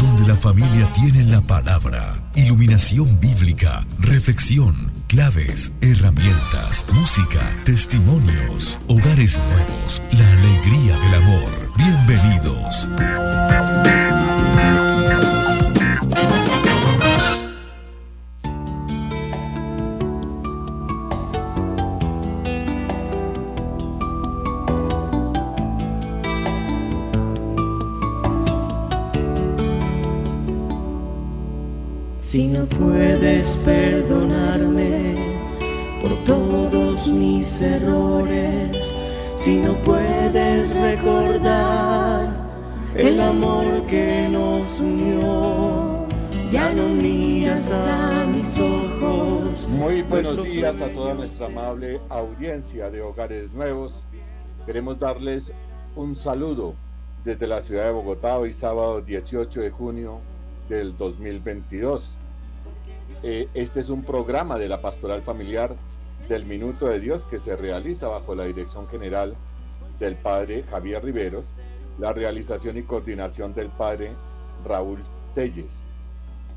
Donde la familia tiene la palabra, iluminación bíblica, reflexión, claves, herramientas, música, testimonios, hogares nuevos, la alegría del amor. Bienvenidos. Puedes perdonarme por todos mis errores, si no puedes recordar el amor que nos unió, ya no miras a mis ojos. Muy buenos días a toda nuestra amable audiencia de Hogares Nuevos. Queremos darles un saludo desde la ciudad de Bogotá, hoy sábado 18 de junio del 2022. Eh, este es un programa de la Pastoral Familiar del Minuto de Dios que se realiza bajo la dirección general del Padre Javier Riveros, la realización y coordinación del Padre Raúl Telles.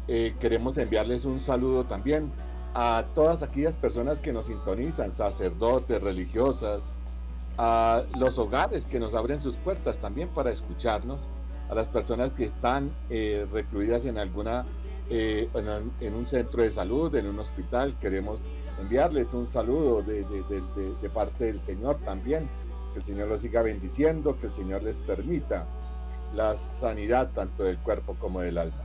Eh, queremos enviarles un saludo también a todas aquellas personas que nos sintonizan, sacerdotes, religiosas, a los hogares que nos abren sus puertas también para escucharnos, a las personas que están eh, recluidas en alguna eh, en, un centro de salud, en un hospital. Queremos enviarles un saludo de, parte del Señor también. Que el Señor los siga bendiciendo, que el Señor les permita la sanidad tanto del cuerpo como del alma.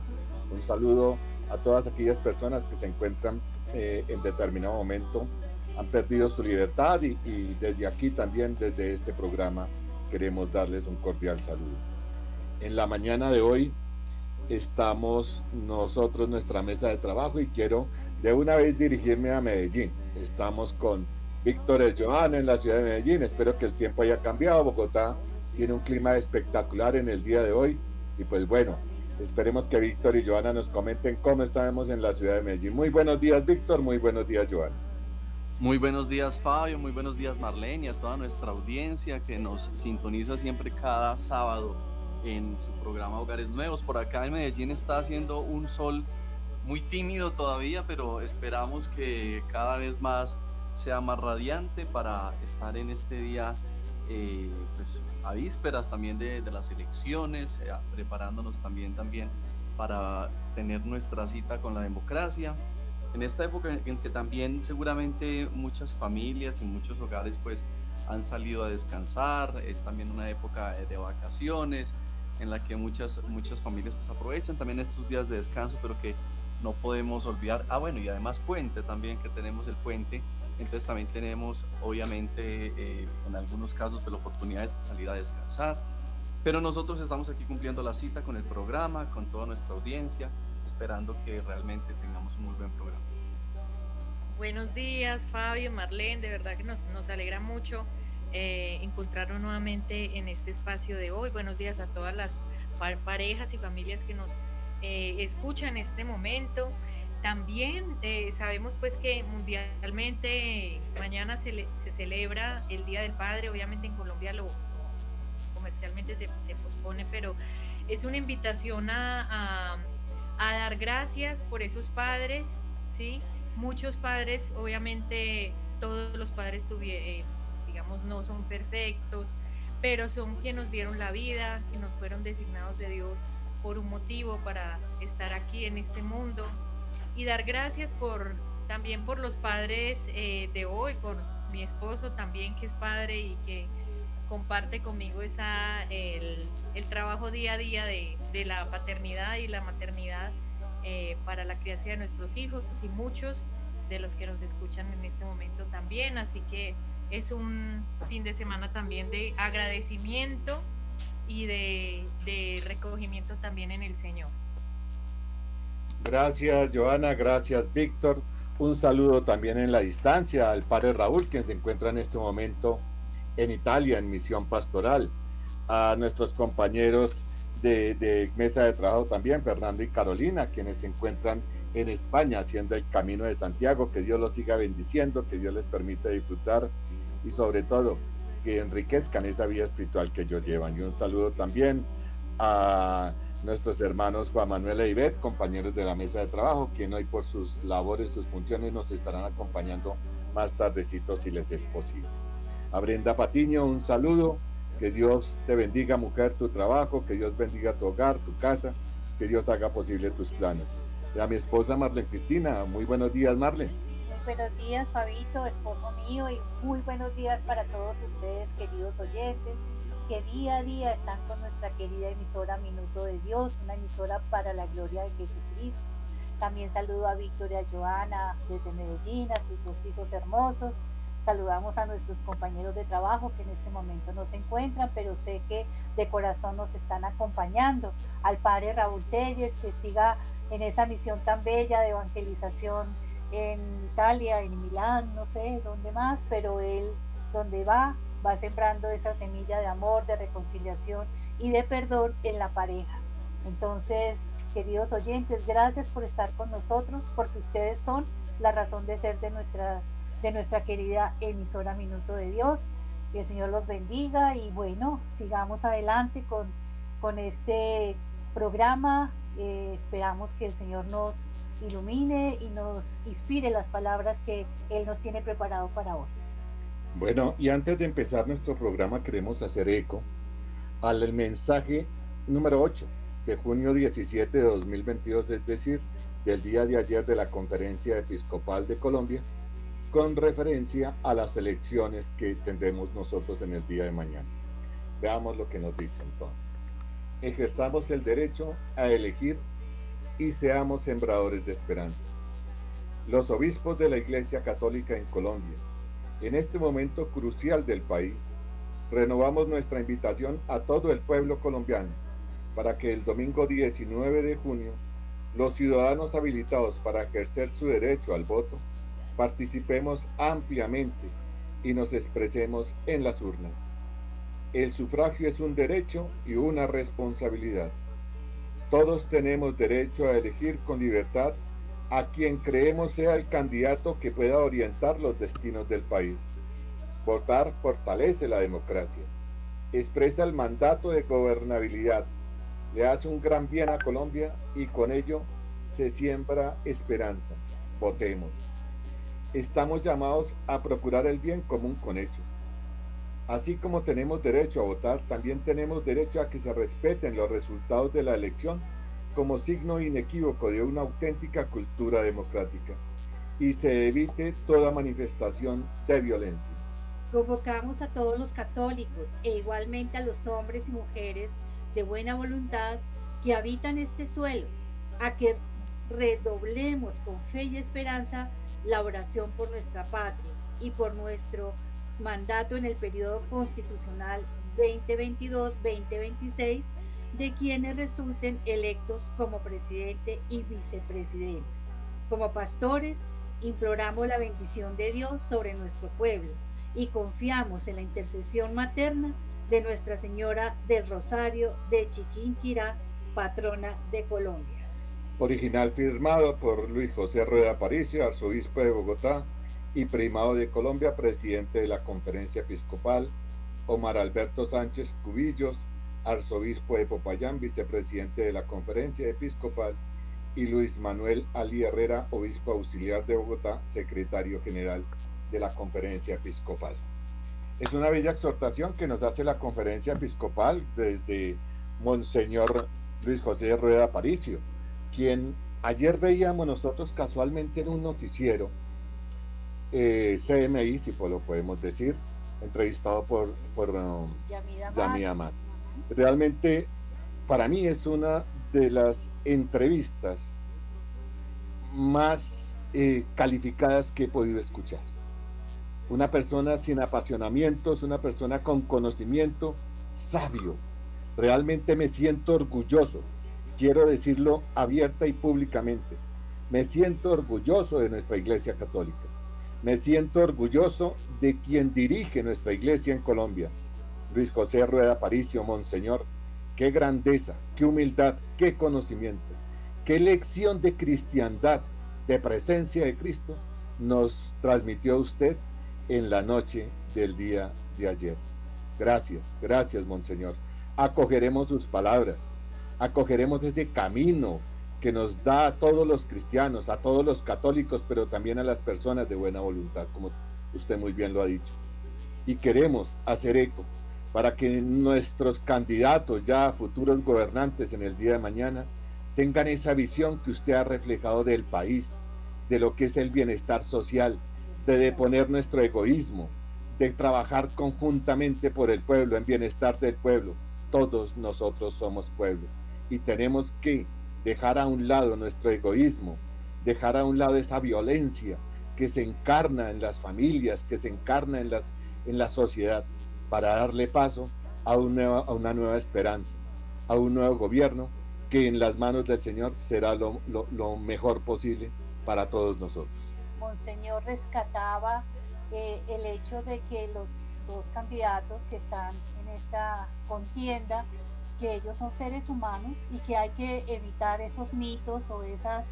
Un saludo a todas aquellas personas que se encuentran eh, en determinado momento, han perdido su libertad y, y desde aquí también, desde este programa, queremos darles un cordial saludo. En la mañana de hoy estamos nosotros, nuestra mesa de trabajo, y quiero de una vez dirigirme a Medellín. Estamos con Víctor Johan en la ciudad de Medellín. Espero que el tiempo haya cambiado. Bogotá tiene un clima espectacular en el día de hoy. Y pues bueno, esperemos que Víctor y Joana nos comenten cómo estamos en la ciudad de Medellín. Muy buenos días, Víctor. Muy buenos días, Joana. Muy buenos días, Fabio. Muy buenos días, Marlene, y a toda nuestra audiencia que nos sintoniza siempre cada sábado en su programa Hogares Nuevos. Por acá en Medellín está haciendo un sol muy tímido todavía, pero esperamos que cada vez más sea más radiante para estar en este día eh, pues, a vísperas también de, las elecciones, eh, preparándonos también, también para tener nuestra cita con la democracia. En esta época en que también seguramente muchas familias y muchos hogares pues han salido a descansar, es también una época de vacaciones, en la que muchas, muchas familias pues aprovechan también estos días de descanso, pero que no podemos olvidar. Ah, bueno, y además puente también, que tenemos el puente. Entonces también tenemos, obviamente, eh, en algunos casos, pues, la oportunidad de salir a descansar. Pero nosotros estamos aquí cumpliendo la cita con el programa, con toda nuestra audiencia, esperando que realmente tengamos un muy buen programa. Buenos días, Fabio, Marlene, de verdad que nos, nos alegra mucho eh, encontrarnos nuevamente en este espacio de hoy. Buenos días a todas las parejas y familias que nos eh, escuchan en este momento. También eh, sabemos pues que mundialmente mañana se, se, celebra el Día del Padre, obviamente en Colombia lo comercialmente se, se pospone, pero es una invitación a, a, dar gracias por esos padres, ¿sí? Muchos padres, obviamente todos los padres tuvieron no son perfectos, pero son quienes nos dieron la vida, que nos fueron designados de Dios por un motivo para estar aquí en este mundo y dar gracias por también por los padres eh, de hoy, por mi esposo también que es padre y que comparte conmigo esa, el, trabajo día a día de, la paternidad y la maternidad eh, para la crianza de nuestros hijos y muchos de los que nos escuchan en este momento también. Así que es un fin de semana también de agradecimiento y de, recogimiento también en el Señor. Gracias, Joana. Gracias, Víctor. Un saludo también en la distancia al padre Raúl, quien se encuentra en este momento en Italia, en misión pastoral. A nuestros compañeros de, de, mesa de trabajo también, Fernando y Carolina, quienes se encuentran en España haciendo el camino de Santiago. Que Dios los siga bendiciendo, que Dios les permita disfrutar y sobre todo que enriquezcan esa vida espiritual que ellos llevan. Y un saludo también a nuestros hermanos Juan Manuel e Ivette, compañeros de la mesa de trabajo, quien hoy por sus labores, sus funciones nos estarán acompañando más tardecito si les es posible. A Brenda Patiño, un saludo, que Dios te bendiga mujer tu trabajo, que Dios bendiga tu hogar, tu casa, que Dios haga posible tus planes. Y a mi esposa Marlene Cristina, muy buenos días Marlene. Buenos días Fabito, esposo mío, y muy buenos días para todos ustedes queridos oyentes que día a día están con nuestra querida emisora Minuto de Dios, una emisora para la gloria de Jesucristo. También saludo a Victoria Joana desde Medellín, a sus dos hijos hermosos. Saludamos a nuestros compañeros de trabajo que en este momento no se encuentran, pero sé que de corazón nos están acompañando. Al padre Raúl Telles, que siga en esa misión tan bella de evangelización en Italia, en Milán, no sé dónde más, pero él donde va va sembrando esa semilla de amor, de reconciliación y de perdón en la pareja. Entonces, queridos oyentes, gracias por estar con nosotros, porque ustedes son la razón de ser de nuestra, de nuestra querida emisora Minuto de Dios. Que el Señor los bendiga y bueno, sigamos adelante con, con este programa. Eh, esperamos que el Señor nos ilumine y nos inspire las palabras que Él nos tiene preparado para hoy. Bueno, y antes de empezar nuestro programa queremos hacer eco al mensaje número 8 de junio 17 de 2022, es decir, del día de ayer de la Conferencia Episcopal de Colombia, con referencia a las elecciones que tendremos nosotros en el día de mañana. Veamos lo que nos dice entonces. Ejerzamos el derecho a elegir y seamos sembradores de esperanza. Los obispos de la Iglesia Católica en Colombia, en este momento crucial del país, renovamos nuestra invitación a todo el pueblo colombiano para que el domingo 19 de junio los ciudadanos habilitados para ejercer su derecho al voto participemos ampliamente y nos expresemos en las urnas. El sufragio es un derecho y una responsabilidad. Todos tenemos derecho a elegir con libertad a quien creemos sea el candidato que pueda orientar los destinos del país. Votar fortalece la democracia, expresa el mandato de gobernabilidad, le hace un gran bien a Colombia y con ello se siembra esperanza. Votemos. Estamos llamados a procurar el bien común con hechos. Así como tenemos derecho a votar, también tenemos derecho a que se respeten los resultados de la elección como signo inequívoco de una auténtica cultura democrática y se evite toda manifestación de violencia. Convocamos a todos los católicos e igualmente a los hombres y mujeres de buena voluntad que habitan este suelo a que redoblemos con fe y esperanza la oración por nuestra patria y por nuestro mandato en el periodo constitucional 2022-2026 de quienes resulten electos como presidente y vicepresidente. Como pastores, imploramos la bendición de Dios sobre nuestro pueblo y confiamos en la intercesión materna de Nuestra Señora del Rosario de Chiquinquirá, patrona de Colombia. Original firmado por Luis José Rueda Aparicio, arzobispo de Bogotá y primado de Colombia, presidente de la Conferencia Episcopal, Omar Alberto Sánchez Cubillos, arzobispo de Popayán, vicepresidente de la Conferencia Episcopal, y Luis Manuel Ali Herrera, obispo auxiliar de Bogotá, secretario general de la Conferencia Episcopal. Es una bella exhortación que nos hace la Conferencia Episcopal desde Monseñor Luis José Rueda Aparicio, quien ayer veíamos nosotros casualmente en un noticiero, eh, CMI, si lo podemos decir, entrevistado por, por um, Yamida Realmente, para mí es una de las entrevistas más eh, calificadas que he podido escuchar. Una persona sin apasionamientos, una persona con conocimiento, sabio. Realmente me siento orgulloso, quiero decirlo abierta y públicamente. Me siento orgulloso de nuestra Iglesia Católica. Me siento orgulloso de quien dirige nuestra Iglesia en Colombia, Luis José Rueda Paricio, Monseñor, qué grandeza, qué humildad, qué conocimiento, qué lección de cristiandad, de presencia de Cristo nos transmitió usted en la noche del día de ayer. Gracias, gracias, Monseñor. Acogeremos sus palabras, acogeremos ese camino que nos da a todos los cristianos, a todos los católicos, pero también a las personas de buena voluntad, como usted muy bien lo ha dicho. Y queremos hacer eco para que nuestros candidatos, ya futuros gobernantes en el día de mañana, tengan esa visión que usted ha reflejado del país, de lo que es el bienestar social, de deponer nuestro egoísmo, de trabajar conjuntamente por el pueblo, en bienestar del pueblo. Todos nosotros somos pueblo y tenemos que dejar a un lado nuestro egoísmo, dejar a un lado esa violencia que se encarna en las familias, que se encarna en, las, en la sociedad, para darle paso a, un a una nueva esperanza, a un nuevo gobierno que en las manos del Señor será lo, lo, mejor posible para todos nosotros. Monseñor rescataba eh, el hecho de que los dos candidatos que están en esta contienda que ellos son seres humanos y que hay que evitar esos mitos o esas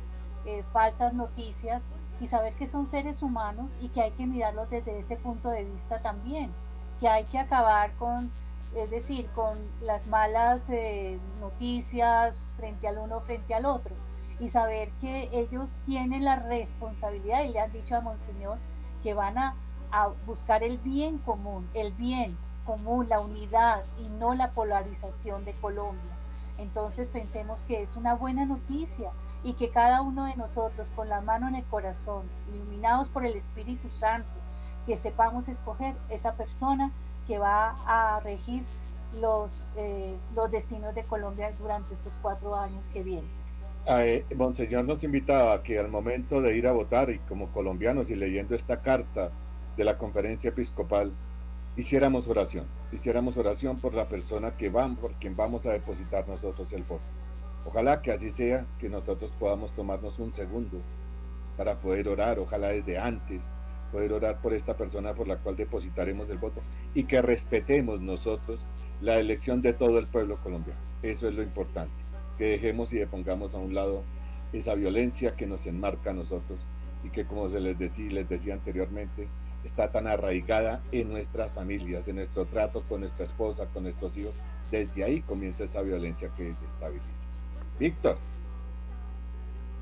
eh, falsas noticias y saber que son seres humanos y que hay que mirarlos desde ese punto de vista también, que hay que acabar con, es decir, con las malas eh, noticias frente al uno frente al otro y saber que ellos tienen la responsabilidad y le han dicho a Monseñor que van a, a buscar el bien común, el bien, la unidad y no la polarización de Colombia. Entonces pensemos que es una buena noticia y que cada uno de nosotros con la mano en el corazón, iluminados por el Espíritu Santo, que sepamos escoger esa persona que va a regir los, eh, los destinos de Colombia durante estos cuatro años que vienen. Eh, Monseñor nos invitaba que al momento de ir a votar y como colombianos y leyendo esta carta de la conferencia episcopal, hiciéramos oración, hiciéramos oración por la persona que van, por quien vamos a depositar nosotros el voto. Ojalá que así sea, que nosotros podamos tomarnos un segundo para poder orar, ojalá desde antes, poder orar por esta persona por la cual depositaremos el voto y que respetemos nosotros la elección de todo el pueblo colombiano. Eso es lo importante, que dejemos y depongamos a un lado esa violencia que nos enmarca a nosotros y que como se les les decía anteriormente, está tan arraigada en nuestras familias, en nuestro trato con nuestra esposa, con nuestros hijos. Desde ahí comienza esa violencia que desestabiliza. Víctor.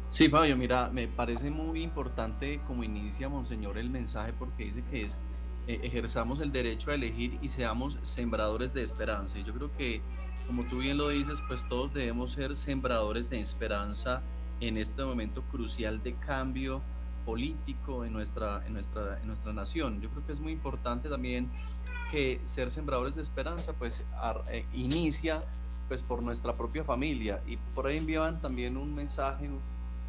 Sí, Fabio, mira, me parece muy importante como inicia Monseñor el mensaje porque dice que es eh, ejerzamos el derecho a elegir y seamos sembradores de esperanza. Yo creo que, como tú bien lo dices, pues todos debemos ser sembradores de esperanza en este momento crucial de cambio político en nuestra, en, nuestra, en nuestra nación. Yo creo que es muy importante también que ser sembradores de esperanza pues eh, inicia pues por nuestra propia familia y por ahí enviaban también un mensaje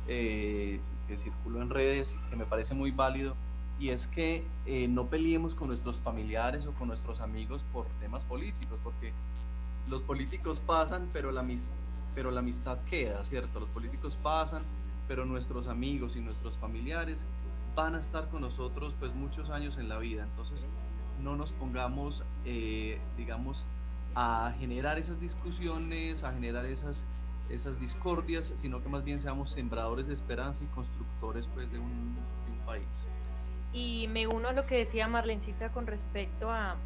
eh, que circuló en redes que me parece muy válido y es que eh, no peleemos con nuestros familiares o con nuestros amigos por temas políticos porque los políticos pasan pero la, pero la amistad queda, ¿cierto? Los políticos pasan pero nuestros amigos y nuestros familiares van a estar con nosotros pues muchos años en la vida. Entonces no nos pongamos, eh, digamos, a generar esas discusiones, a generar esas, esas discordias, sino que más bien seamos sembradores de esperanza y constructores pues de un, país. Y me uno a lo que decía Marlencita con respecto a,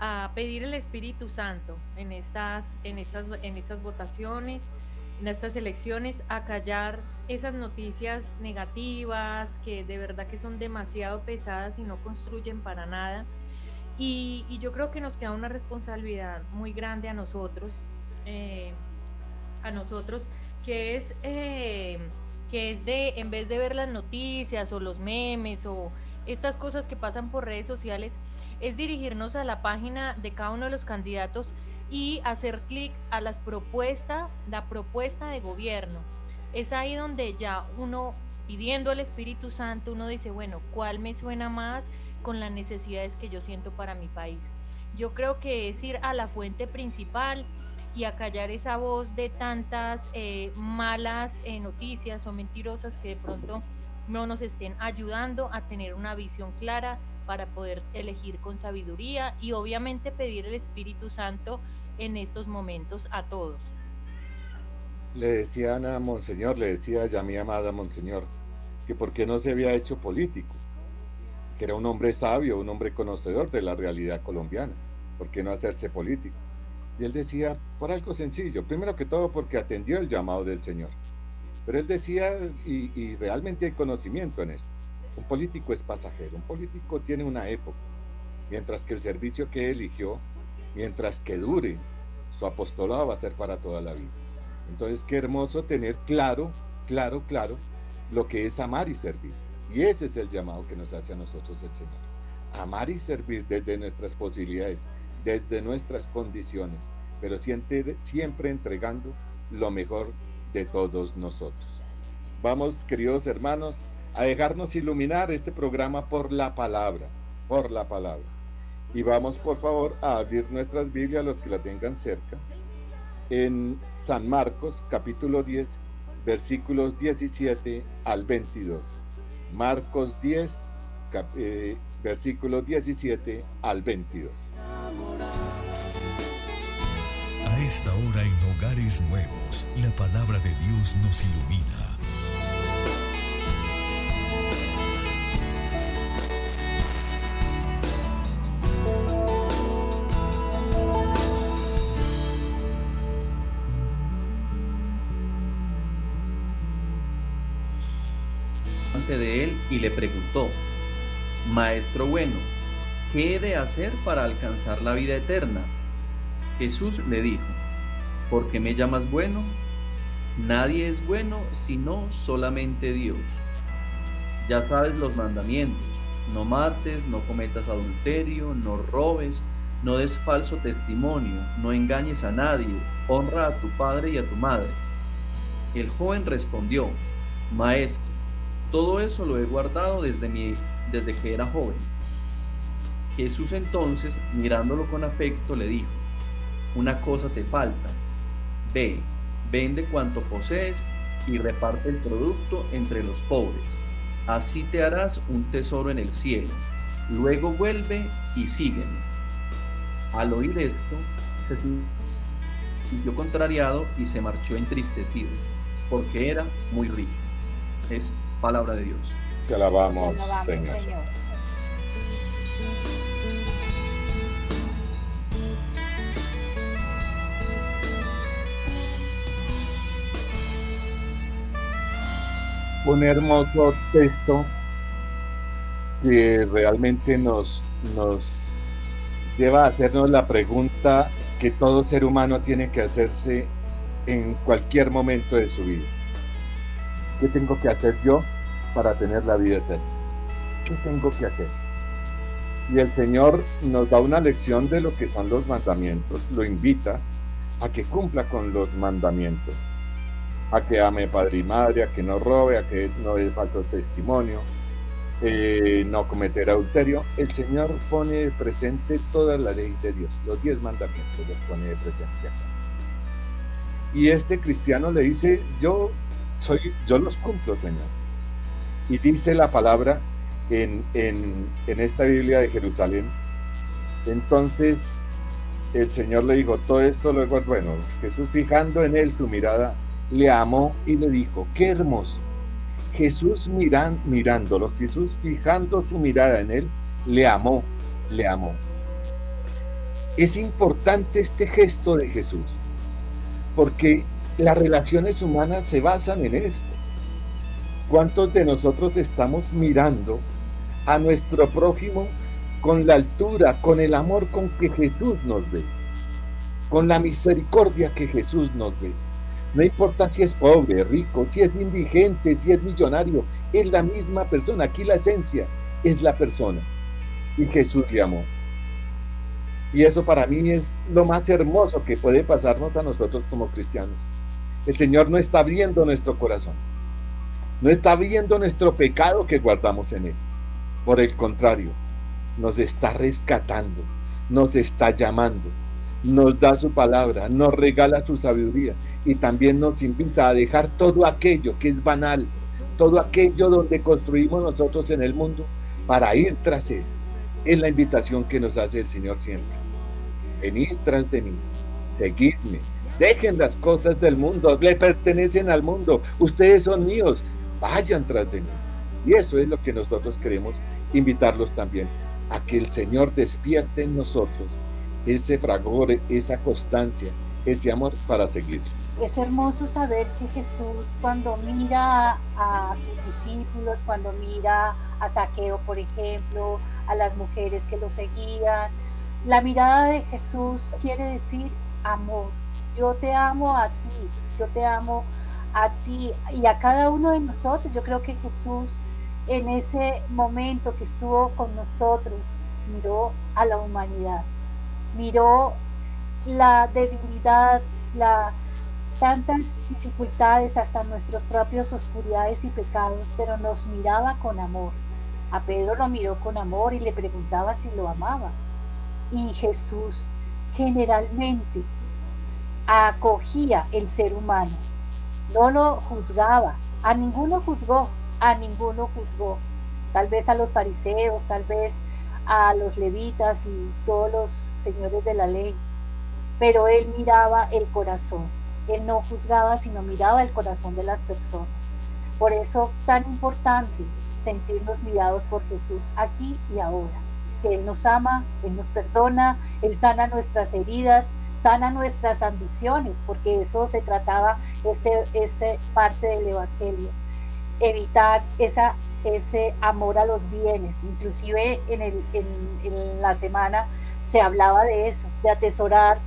a pedir el Espíritu Santo en estas, en estas, en estas votaciones, en estas elecciones a callar esas noticias negativas que de verdad que son demasiado pesadas y no construyen para nada. Y, yo creo que nos queda una responsabilidad muy grande a nosotros, eh, a nosotros, que es, eh, que es de, en vez de ver las noticias o los memes o estas cosas que pasan por redes sociales, es dirigirnos a la página de cada uno de los candidatos y hacer clic a las propuestas, la propuesta de gobierno. Es ahí donde ya uno pidiendo al Espíritu Santo, uno dice, bueno, ¿cuál me suena más con las necesidades que yo siento para mi país? Yo creo que es ir a la fuente principal y a callar esa voz de tantas eh, malas eh, noticias o mentirosas que de pronto no nos estén ayudando a tener una visión clara para poder elegir con sabiduría y obviamente pedir el Espíritu Santo en estos momentos a todos. Le decían a Monseñor, le decía ya mi amada Monseñor, que por qué no se había hecho político, que era un hombre sabio, un hombre conocedor de la realidad colombiana, ¿por qué no hacerse político? Y él decía, por algo sencillo, primero que todo porque atendió el llamado del Señor. Pero él decía, y, y realmente hay conocimiento en esto, un político es pasajero, un político tiene una época, mientras que el servicio que eligió, mientras que dure, su apostolado va a ser para toda la vida. Entonces, qué hermoso tener claro, claro, claro, lo que es amar y servir. Y ese es el llamado que nos hace a nosotros el Señor. Amar y servir desde nuestras posibilidades, desde nuestras condiciones, pero siempre, siempre entregando lo mejor de todos nosotros. Vamos, queridos hermanos, a dejarnos iluminar este programa por la palabra, por la palabra. Y vamos, por favor, a abrir nuestras Biblias, los que la tengan cerca, en San Marcos, capítulo 10, versículos 17 al 22. Marcos 10, eh, versículos 17 al 22. A esta hora en hogares nuevos, la palabra de Dios nos ilumina. Y le preguntó, Maestro bueno, ¿qué he de hacer para alcanzar la vida eterna? Jesús le dijo, ¿por qué me llamas bueno? Nadie es bueno sino solamente Dios. Ya sabes los mandamientos, no mates, no cometas adulterio, no robes, no des falso testimonio, no engañes a nadie, honra a tu padre y a tu madre. El joven respondió, Maestro, todo eso lo he guardado desde, mi, desde que era joven. Jesús entonces, mirándolo con afecto, le dijo, una cosa te falta, ve, vende cuanto posees y reparte el producto entre los pobres. Así te harás un tesoro en el cielo. Luego vuelve y sígueme. Al oír esto, Jesús sintió contrariado y se marchó entristecido, porque era muy rico. Es palabra de Dios. Te alabamos, Señor. Un hermoso texto que realmente nos, nos lleva a hacernos la pregunta que todo ser humano tiene que hacerse en cualquier momento de su vida. ¿Qué tengo que hacer yo para tener la vida eterna? ¿Qué tengo que hacer? Y el Señor nos da una lección de lo que son los mandamientos, lo invita a que cumpla con los mandamientos, a que ame padre y madre, a que no robe, a que no dé falso testimonio, eh, no cometer adulterio. El Señor pone presente toda la ley de Dios, los diez mandamientos los pone de presente Y este cristiano le dice, yo soy, yo los cumplo, Señor. Y dice la palabra en, en, en esta Biblia de Jerusalén. Entonces el Señor le dijo, todo esto luego, bueno, Jesús fijando en él su mirada, le amó y le dijo, qué hermoso. Jesús miran, mirándolo, Jesús fijando su mirada en él, le amó, le amó. Es importante este gesto de Jesús, porque las relaciones humanas se basan en esto. ¿Cuántos de nosotros estamos mirando a nuestro prójimo con la altura, con el amor con que Jesús nos ve, con la misericordia que Jesús nos ve? No importa si es pobre, rico, si es indigente, si es millonario, es la misma persona. Aquí la esencia es la persona. Y Jesús le amó. Y eso para mí es lo más hermoso que puede pasarnos a nosotros como cristianos. El Señor no está viendo nuestro corazón. No está viendo nuestro pecado que guardamos en Él. Por el contrario, nos está rescatando, nos está llamando, nos da su palabra, nos regala su sabiduría y también nos invita a dejar todo aquello que es banal, todo aquello donde construimos nosotros en el mundo para ir tras Él. Es la invitación que nos hace el Señor siempre. Venid tras de mí, seguidme, Dejen las cosas del mundo, le pertenecen al mundo, ustedes son míos, vayan tras de mí. Y eso es lo que nosotros queremos invitarlos también, a que el Señor despierte en nosotros ese fragor, esa constancia, ese amor para seguirlo. Es hermoso saber que Jesús cuando mira a sus discípulos, cuando mira a Saqueo, por ejemplo, a las mujeres que lo seguían, la mirada de Jesús quiere decir amor. Yo te amo a ti, yo te amo a ti y a cada uno de nosotros. Yo creo que Jesús en ese momento que estuvo con nosotros miró a la humanidad, miró la debilidad, la tantas dificultades, hasta nuestras propias oscuridades y pecados, pero nos miraba con amor. A Pedro lo miró con amor y le preguntaba si lo amaba. Y Jesús generalmente acogía el ser humano, no lo juzgaba, a ninguno juzgó, a ninguno juzgó, tal vez a los fariseos, tal vez a los levitas y todos los señores de la ley, pero él miraba el corazón. Él no juzgaba, sino miraba el corazón de las personas. Por eso tan importante sentirnos mirados por Jesús aquí y ahora. Que Él nos ama, Él nos perdona, Él sana nuestras heridas, sana nuestras ambiciones, porque eso se trataba este, este parte del Evangelio. Evitar esa, ese amor a los bienes. Inclusive en, el, en la semana se hablaba de eso, de atesorar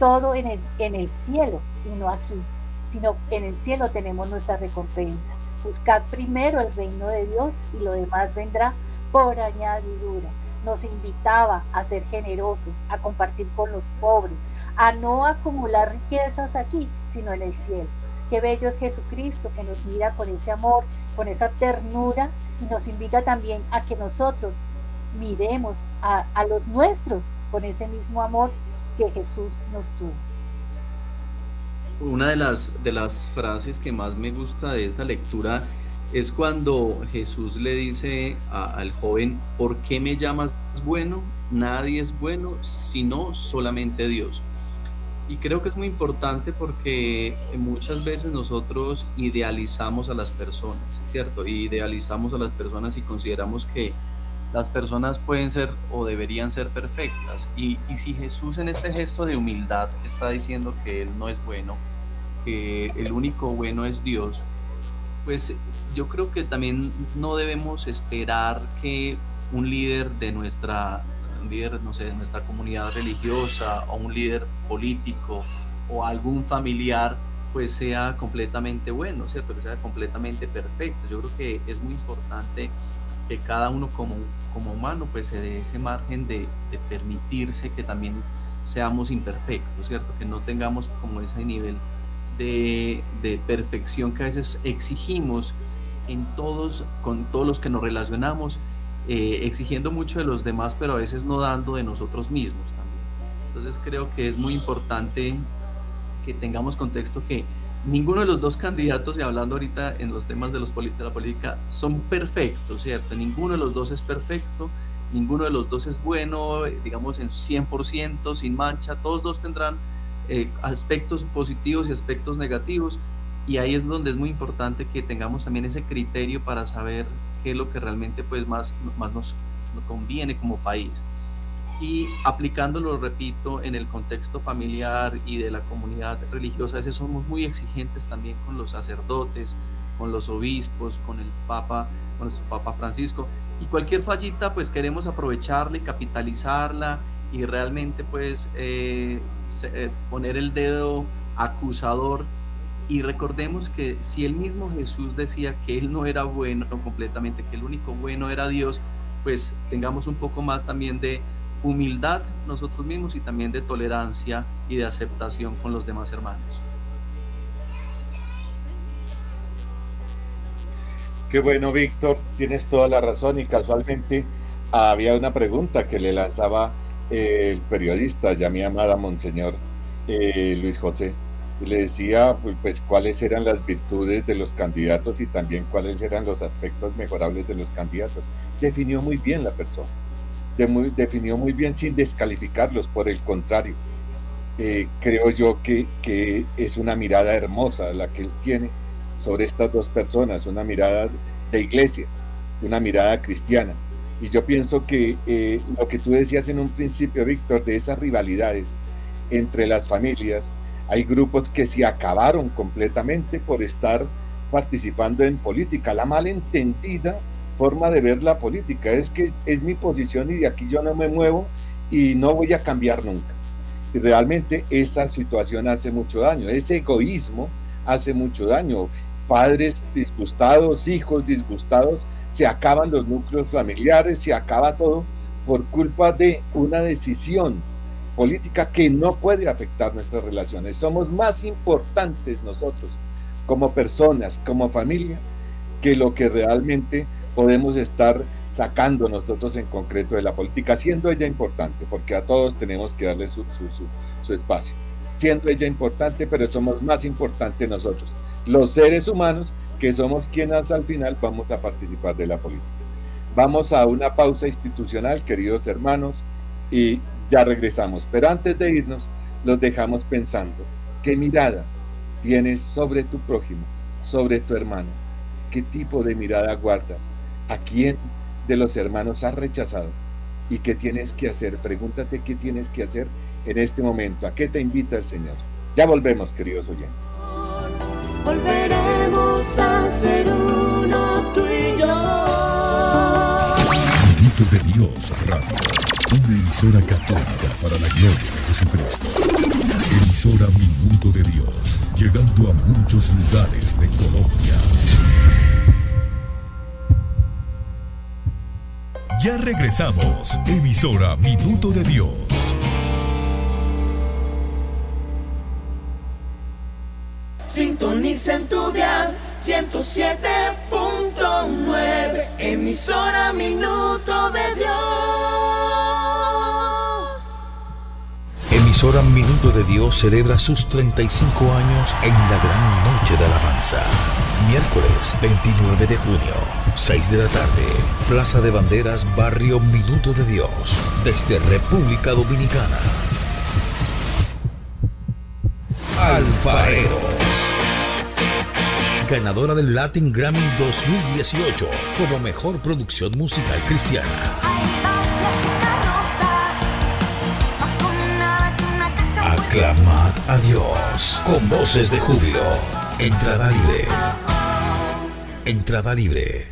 todo en el, en el cielo y no aquí, sino en el cielo tenemos nuestra recompensa. Buscar primero el reino de Dios y lo demás vendrá por añadidura. Nos invitaba a ser generosos, a compartir con los pobres, a no acumular riquezas aquí, sino en el cielo. Qué bello es Jesucristo que nos mira con ese amor, con esa ternura y nos invita también a que nosotros miremos a, los nuestros con ese mismo amor que Jesús nos tuvo. Una de las, de las frases que más me gusta de esta lectura es cuando Jesús le dice al joven, ¿por qué me llamas bueno? Nadie es bueno sino solamente Dios. Y creo que es muy importante porque muchas veces nosotros idealizamos a las personas, ¿cierto? Idealizamos a las personas y consideramos que las personas pueden ser o deberían ser perfectas. Y, si Jesús en este gesto de humildad está diciendo que Él no es bueno, que el único bueno es Dios, pues yo creo que también no debemos esperar que un líder de nuestra, líder, no sé, de nuestra comunidad religiosa o un líder político o algún familiar pues sea completamente bueno, ¿cierto? Que sea completamente perfecto. Yo creo que es muy importante que cada uno como, como humano pues se dé ese margen de, permitirse que también seamos imperfectos, ¿cierto? Que no tengamos como ese nivel de, perfección que a veces exigimos en todos, con todos los que nos relacionamos, eh, exigiendo mucho de los demás, pero a veces no dando de nosotros mismos también. Entonces creo que es muy importante que tengamos contexto que ninguno de los dos candidatos, y hablando ahorita en los temas de, la política, son perfectos, ¿cierto? Ninguno de los dos es perfecto, ninguno de los dos es bueno, digamos, en 100%, sin mancha, todos dos tendrán eh, aspectos positivos y aspectos negativos, y ahí es donde es muy importante que tengamos también ese criterio para saber qué es lo que realmente pues, más, más nos, nos conviene como país y aplicándolo, repito, en el contexto familiar y de la comunidad religiosa, a veces somos muy exigentes también con los sacerdotes, con los obispos, con el Papa, con nuestro Papa Francisco. Y cualquier fallita, pues queremos aprovecharla y capitalizarla y realmente pues eh, eh, poner el dedo acusador. Y recordemos que si el mismo Jesús decía que él no era bueno completamente, que el único bueno era Dios, pues tengamos un poco más también de humildad nosotros mismos y también de tolerancia y de aceptación con los demás hermanos. Qué bueno, Víctor, tienes toda la razón y casualmente había una pregunta que le lanzaba el periodista, ya mi amada Monseñor eh, Luis José, le decía pues, pues, cuáles eran las virtudes de los candidatos y también cuáles eran los aspectos mejorables de los candidatos. Definió muy bien la persona definió muy bien sin descalificarlos, por el contrario. Eh, creo yo que, que, es una mirada hermosa la que él tiene sobre estas dos personas, una mirada de iglesia, una mirada cristiana. Y yo pienso que eh, lo que tú decías en un principio, Víctor, de esas rivalidades entre las familias, hay grupos que se acabaron completamente por estar participando en política. La malentendida forma de ver la política es que es mi posición y de aquí yo no me muevo y no voy a cambiar nunca. Y realmente esa situación hace mucho daño, ese egoísmo hace mucho daño. Padres disgustados, hijos disgustados, se acaban los núcleos familiares, se acaba todo por culpa de una decisión política que no puede afectar nuestras relaciones. Somos más importantes nosotros como personas, como familia, que lo que realmente podemos estar sacando nosotros en concreto de la política, siendo ella importante, porque a todos tenemos que darle su, su, espacio. Siendo ella importante, pero somos más importantes nosotros, los seres humanos, que somos quienes al final vamos a participar de la política. Vamos a una pausa institucional, queridos hermanos, y ya regresamos. Pero antes de irnos, los dejamos pensando, ¿qué mirada tienes sobre tu prójimo, sobre tu hermano? ¿Qué tipo de mirada guardas? ¿A quién de los hermanos has rechazado? ¿Y qué tienes que hacer? Pregúntate qué tienes que hacer en este momento. ¿A qué te invita el Señor? Ya volvemos, queridos oyentes. Volveremos a ser uno tú y yo. De Dios Radio. Una emisora católica para la gloria de Jesucristo. Emisora Minuto de Dios. Llegando a muchos lugares de Colombia. Ya regresamos. Emisora Minuto de Dios. Sintoniza en tu dial 107.9. Emisora Minuto de Dios. Emisora Minuto de Dios celebra sus 35 años en la gran noche de alabanza. Miércoles 29 de junio 6 de la tarde, Plaza de Banderas, Barrio Minuto de Dios, desde República Dominicana. Alfareros. Ganadora del Latin Grammy 2018 como mejor producción musical cristiana. Aclamad a Dios con voces de júbilo. Entrada libre. Entrada libre.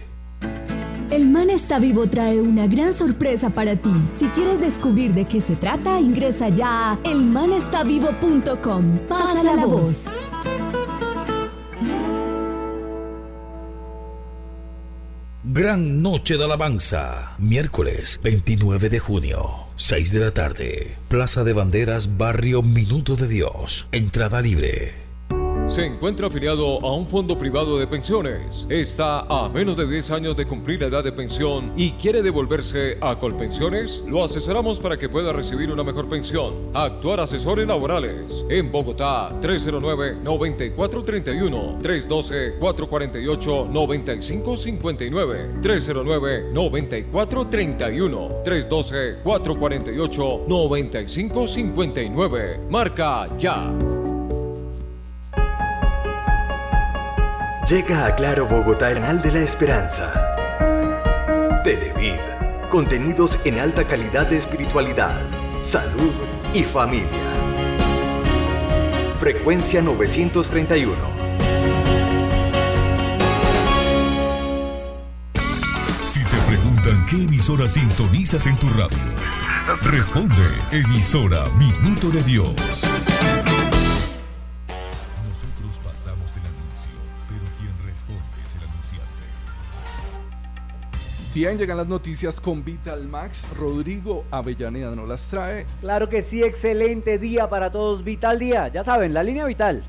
El Man está vivo trae una gran sorpresa para ti. Si quieres descubrir de qué se trata, ingresa ya a elmanestavivo.com. Pasa la voz. Gran Noche de Alabanza, miércoles 29 de junio, 6 de la tarde, Plaza de Banderas, Barrio Minuto de Dios, entrada libre se encuentra afiliado a un fondo privado de pensiones. Está a menos de 10 años de cumplir la edad de pensión y quiere devolverse a Colpensiones. Lo asesoramos para que pueda recibir una mejor pensión. Actuar asesores laborales. En Bogotá, 309-9431. 312-448-9559. 309-9431. 312-448-9559. Marca ya. Llega a Claro Bogotá el canal de la esperanza. Televid. Contenidos en alta calidad de espiritualidad, salud y familia. Frecuencia 931. Si te preguntan qué emisora sintonizas en tu radio, responde emisora Minuto de Dios. Bien, llegan las noticias con Vital Max. Rodrigo Avellaneda nos las trae. Claro que sí, excelente día para todos. Vital Día, ya saben, la línea Vital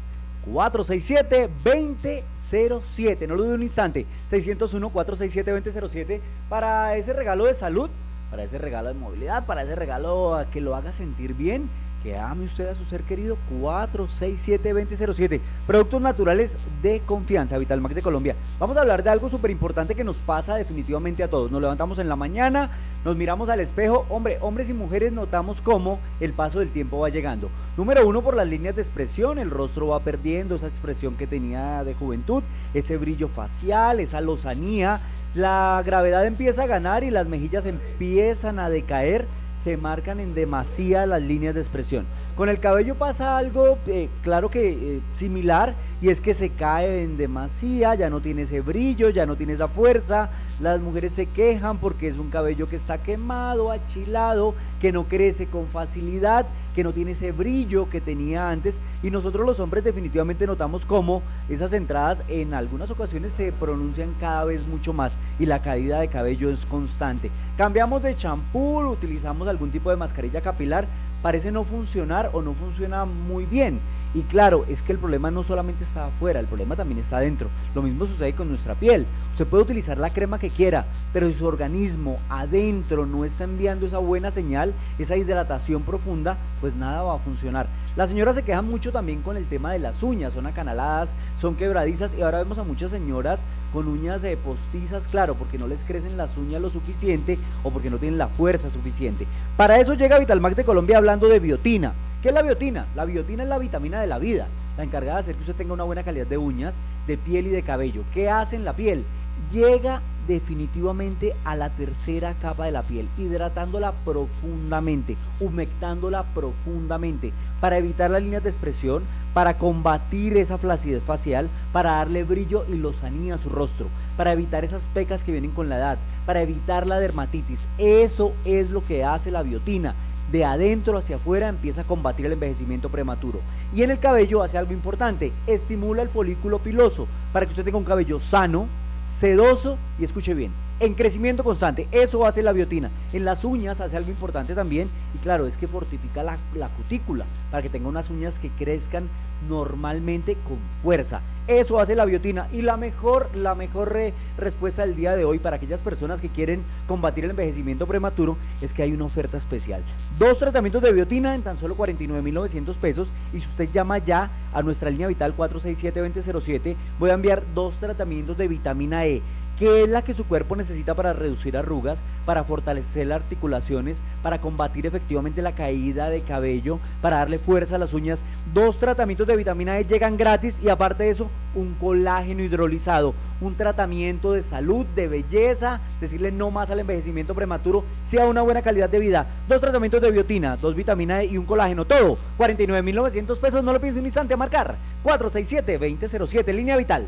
467-2007. No lo dudo un instante. 601-467-2007 para ese regalo de salud, para ese regalo de movilidad, para ese regalo a que lo haga sentir bien que ame usted a su ser querido 467-2007. Productos naturales de confianza, Vitalmax de Colombia. Vamos a hablar de algo súper importante que nos pasa definitivamente a todos. Nos levantamos en la mañana, nos miramos al espejo, hombre, hombres y mujeres notamos cómo el paso del tiempo va llegando. Número uno, por las líneas de expresión, el rostro va perdiendo esa expresión que tenía de juventud, ese brillo facial, esa lozanía La gravedad empieza a ganar y las mejillas empiezan a decaer, se marcan en demasía las líneas de expresión. Con el cabello pasa algo, eh, claro que eh, similar, y es que se cae en demasía, ya no tiene ese brillo, ya no tiene esa fuerza. Las mujeres se quejan porque es un cabello que está quemado, achilado, que no crece con facilidad, que no tiene ese brillo que tenía antes. Y nosotros los hombres definitivamente notamos cómo esas entradas en algunas ocasiones se pronuncian cada vez mucho más y la caída de cabello es constante. Cambiamos de champú, utilizamos algún tipo de mascarilla capilar, parece no funcionar o no funciona muy bien. Y claro, es que el problema no solamente está afuera, el problema también está adentro. Lo mismo sucede con nuestra piel. Usted puede utilizar la crema que quiera, pero si su organismo adentro no está enviando esa buena señal, esa hidratación profunda, pues nada va a funcionar. Las señoras se quejan mucho también con el tema de las uñas, son acanaladas, son quebradizas y ahora vemos a muchas señoras con uñas de postizas, claro, porque no les crecen las uñas lo suficiente o porque no tienen la fuerza suficiente. Para eso llega Vitalmax de Colombia hablando de biotina. ¿Qué es la biotina? La biotina es la vitamina de la vida, la encargada de hacer que usted tenga una buena calidad de uñas, de piel y de cabello. ¿Qué hace en la piel? Llega definitivamente a la tercera capa de la piel, hidratándola profundamente, humectándola profundamente, para evitar las líneas de expresión, para combatir esa flacidez facial, para darle brillo y lozanía a su rostro, para evitar esas pecas que vienen con la edad, para evitar la dermatitis. Eso es lo que hace la biotina de adentro hacia afuera empieza a combatir el envejecimiento prematuro. Y en el cabello hace algo importante, estimula el folículo piloso para que usted tenga un cabello sano, sedoso y escuche bien, en crecimiento constante. Eso hace la biotina. En las uñas hace algo importante también y claro, es que fortifica la, la cutícula para que tenga unas uñas que crezcan normalmente con fuerza. Eso hace la biotina y la mejor, la mejor re- respuesta del día de hoy para aquellas personas que quieren combatir el envejecimiento prematuro es que hay una oferta especial. Dos tratamientos de biotina en tan solo 49.900 pesos y si usted llama ya a nuestra línea vital 467-2007 voy a enviar dos tratamientos de vitamina E que es la que su cuerpo necesita para reducir arrugas, para fortalecer las articulaciones, para combatir efectivamente la caída de cabello, para darle fuerza a las uñas. Dos tratamientos de vitamina E llegan gratis y aparte de eso, un colágeno hidrolizado, un tratamiento de salud, de belleza, decirle no más al envejecimiento prematuro, sea una buena calidad de vida. Dos tratamientos de biotina, dos vitamina E y un colágeno, todo. 49.900 pesos, no lo piense un instante a marcar. 467-2007, línea vital.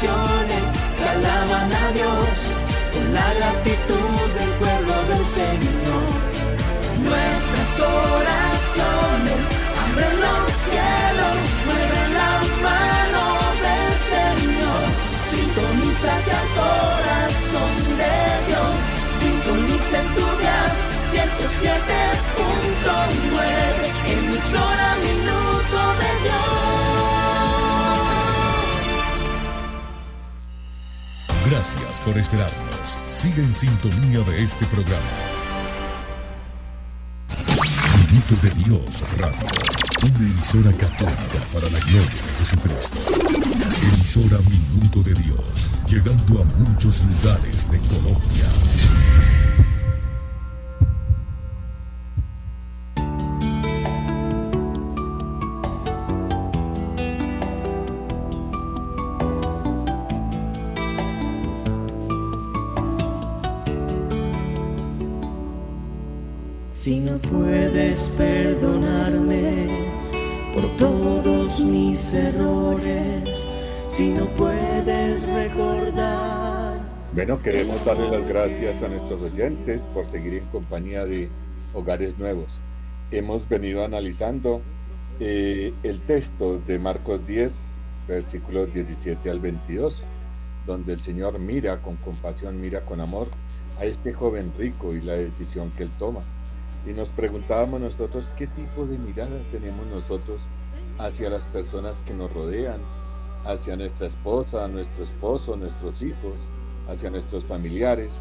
Que alaban a Dios con la gratitud del pueblo del Señor. Nuestras oraciones abren los cielos, mueven la mano del Señor. Sintoniza ya el corazón de Dios, sintoniza en tu dial 107.9, Gracias por esperarnos. Sigue en sintonía de este programa. Minuto de Dios Radio. Una emisora católica para la gloria de Jesucristo. Emisora Minuto de Dios. Llegando a muchos lugares de Colombia. Si no puedes perdonarme por todos mis errores, si no puedes recordar. Bueno, queremos darle las gracias a nuestros oyentes por seguir en compañía de Hogares Nuevos. Hemos venido analizando eh, el texto de Marcos 10, versículos 17 al 22, donde el Señor mira con compasión, mira con amor a este joven rico y la decisión que él toma. Y nos preguntábamos nosotros qué tipo de mirada tenemos nosotros hacia las personas que nos rodean, hacia nuestra esposa, nuestro esposo, nuestros hijos, hacia nuestros familiares,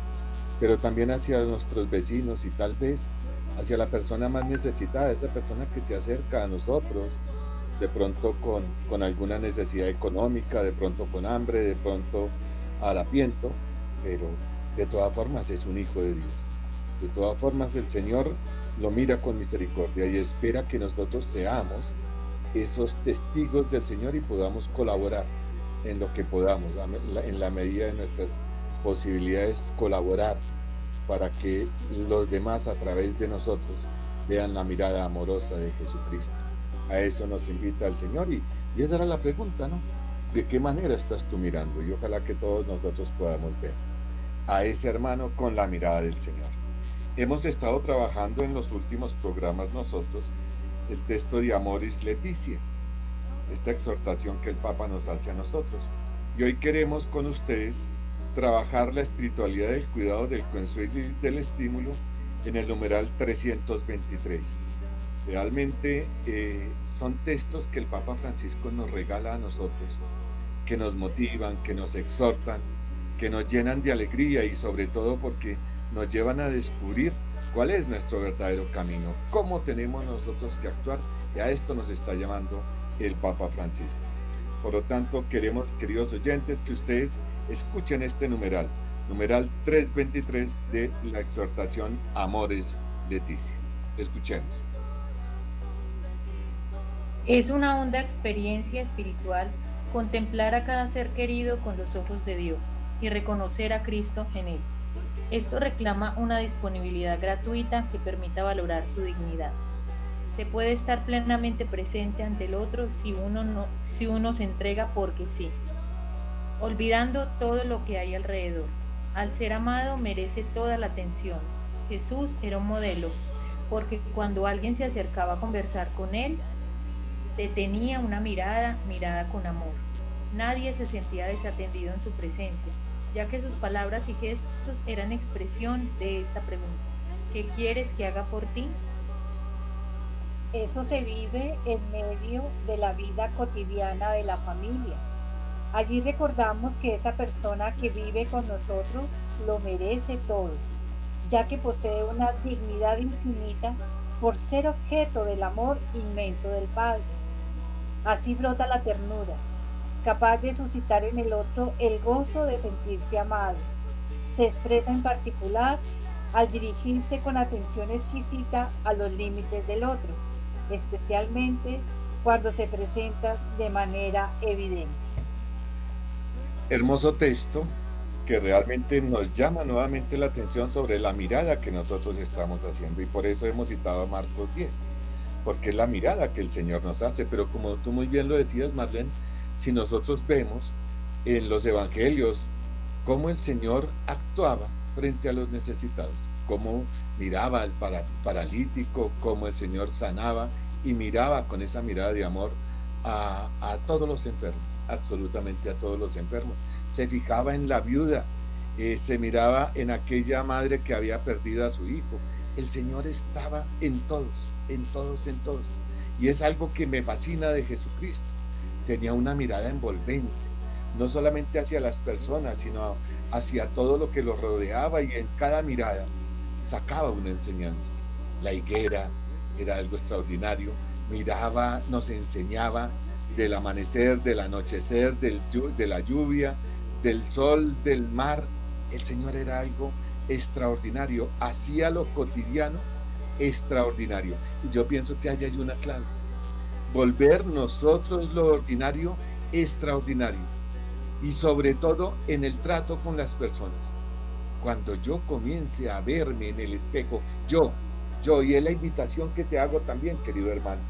pero también hacia nuestros vecinos y tal vez hacia la persona más necesitada, esa persona que se acerca a nosotros, de pronto con, con alguna necesidad económica, de pronto con hambre, de pronto harapiento, pero de todas formas es un hijo de Dios. De todas formas el Señor lo mira con misericordia y espera que nosotros seamos esos testigos del Señor y podamos colaborar en lo que podamos, en la medida de nuestras posibilidades, colaborar para que los demás a través de nosotros vean la mirada amorosa de Jesucristo. A eso nos invita el Señor y, y esa era la pregunta, ¿no? ¿De qué manera estás tú mirando? Y ojalá que todos nosotros podamos ver a ese hermano con la mirada del Señor. Hemos estado trabajando en los últimos programas nosotros el texto de Amoris Leticia, esta exhortación que el Papa nos hace a nosotros. Y hoy queremos con ustedes trabajar la espiritualidad del cuidado del consuelo y del estímulo en el numeral 323. Realmente eh, son textos que el Papa Francisco nos regala a nosotros, que nos motivan, que nos exhortan, que nos llenan de alegría y sobre todo porque nos llevan a descubrir cuál es nuestro verdadero camino, cómo tenemos nosotros que actuar y a esto nos está llamando el Papa Francisco. Por lo tanto, queremos, queridos oyentes, que ustedes escuchen este numeral, numeral 323 de la exhortación Amores Leticia. Escuchemos. Es una honda experiencia espiritual contemplar a cada ser querido con los ojos de Dios y reconocer a Cristo en él. Esto reclama una disponibilidad gratuita que permita valorar su dignidad. Se puede estar plenamente presente ante el otro si uno, no, si uno se entrega porque sí, olvidando todo lo que hay alrededor. Al ser amado merece toda la atención. Jesús era un modelo, porque cuando alguien se acercaba a conversar con él, detenía una mirada, mirada con amor. Nadie se sentía desatendido en su presencia ya que sus palabras y gestos eran expresión de esta pregunta. ¿Qué quieres que haga por ti? Eso se vive en medio de la vida cotidiana de la familia. Allí recordamos que esa persona que vive con nosotros lo merece todo, ya que posee una dignidad infinita por ser objeto del amor inmenso del Padre. Así brota la ternura, capaz de suscitar en el otro el gozo de sentirse amado. Se expresa en particular al dirigirse con atención exquisita a los límites del otro, especialmente cuando se presenta de manera evidente. Hermoso texto que realmente nos llama nuevamente la atención sobre la mirada que nosotros estamos haciendo y por eso hemos citado a Marcos 10, porque es la mirada que el Señor nos hace, pero como tú muy bien lo decías, Marlene, si nosotros vemos en los evangelios cómo el Señor actuaba frente a los necesitados, cómo miraba al paralítico, cómo el Señor sanaba y miraba con esa mirada de amor a, todos los enfermos, absolutamente a todos los enfermos. Se fijaba en la viuda, eh, se miraba en aquella madre que había perdido a su hijo. El Señor estaba en todos, en todos, en todos. Y es algo que me fascina de Jesucristo tenía una mirada envolvente, no solamente hacia las personas, sino hacia todo lo que lo rodeaba y en cada mirada sacaba una enseñanza. La higuera era algo extraordinario, miraba, nos enseñaba del amanecer, del anochecer, de la lluvia, del sol, del mar. El Señor era algo extraordinario, hacía lo cotidiano extraordinario. Y yo pienso que hay una clave volver nosotros lo ordinario extraordinario y sobre todo en el trato con las personas. Cuando yo comience a verme en el espejo, yo, yo, y es la invitación que te hago también, querido hermano,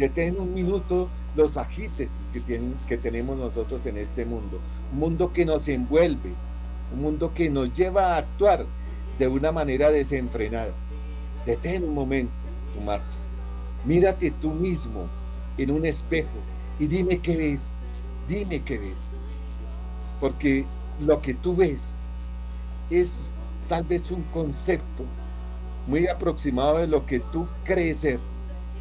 detén un minuto los agites que, tienen, que tenemos nosotros en este mundo, un mundo que nos envuelve, un mundo que nos lleva a actuar de una manera desenfrenada. Detén un momento tu marcha, mírate tú mismo, en un espejo y dime qué ves, dime qué ves. Porque lo que tú ves es tal vez un concepto muy aproximado de lo que tú crees ser,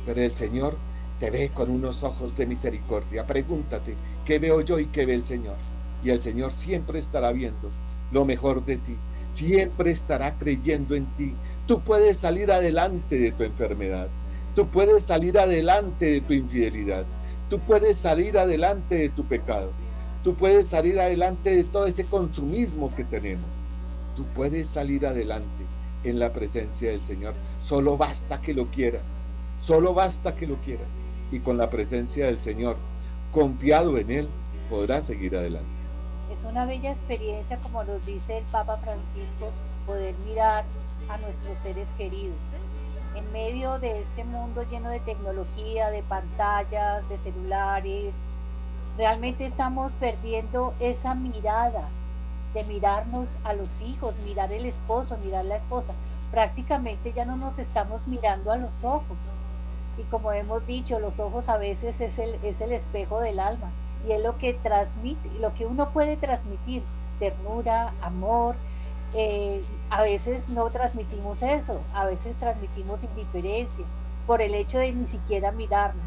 pero el Señor te ve con unos ojos de misericordia. Pregúntate, ¿qué veo yo y qué ve el Señor? Y el Señor siempre estará viendo lo mejor de ti, siempre estará creyendo en ti. Tú puedes salir adelante de tu enfermedad, tú puedes salir adelante de tu infidelidad, tú puedes salir adelante de tu pecado, tú puedes salir adelante de todo ese consumismo que tenemos. Tú puedes salir adelante en la presencia del Señor. Solo basta que lo quieras, solo basta que lo quieras. Y con la presencia del Señor, confiado en Él, podrás seguir adelante. Es una bella experiencia, como nos dice el Papa Francisco, poder mirar a nuestros seres queridos. Medio de este mundo lleno de tecnología, de pantallas, de celulares, realmente estamos perdiendo esa mirada de mirarnos a los hijos, mirar el esposo, mirar la esposa. Prácticamente ya no nos estamos mirando a los ojos. Y como hemos dicho, los ojos a veces es el, es el espejo del alma y es lo que transmite, lo que uno puede transmitir, ternura, amor. Eh, a veces no transmitimos eso, a veces transmitimos indiferencia por el hecho de ni siquiera mirarnos.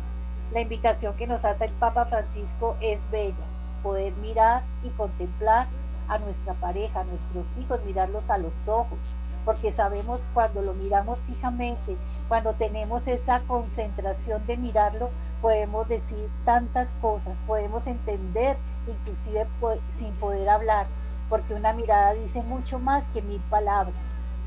La invitación que nos hace el Papa Francisco es bella, poder mirar y contemplar a nuestra pareja, a nuestros hijos, mirarlos a los ojos, porque sabemos cuando lo miramos fijamente, cuando tenemos esa concentración de mirarlo, podemos decir tantas cosas, podemos entender inclusive sin poder hablar, porque una mirada dice mucho más que mil palabras.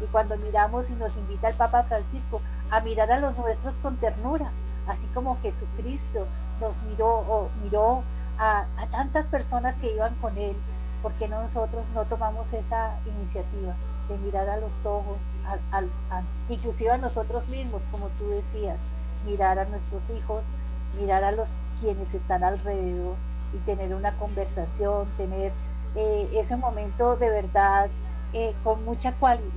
Y cuando miramos y nos invita el Papa Francisco a mirar a los nuestros con ternura, así como Jesucristo nos miró o miró a, a tantas personas que iban con él, ¿por qué nosotros no tomamos esa iniciativa de mirar a los ojos, inclusive a nosotros mismos, como tú decías, mirar a nuestros hijos, mirar a los quienes están alrededor y tener una conversación, tener eh, ese momento de verdad eh, con mucha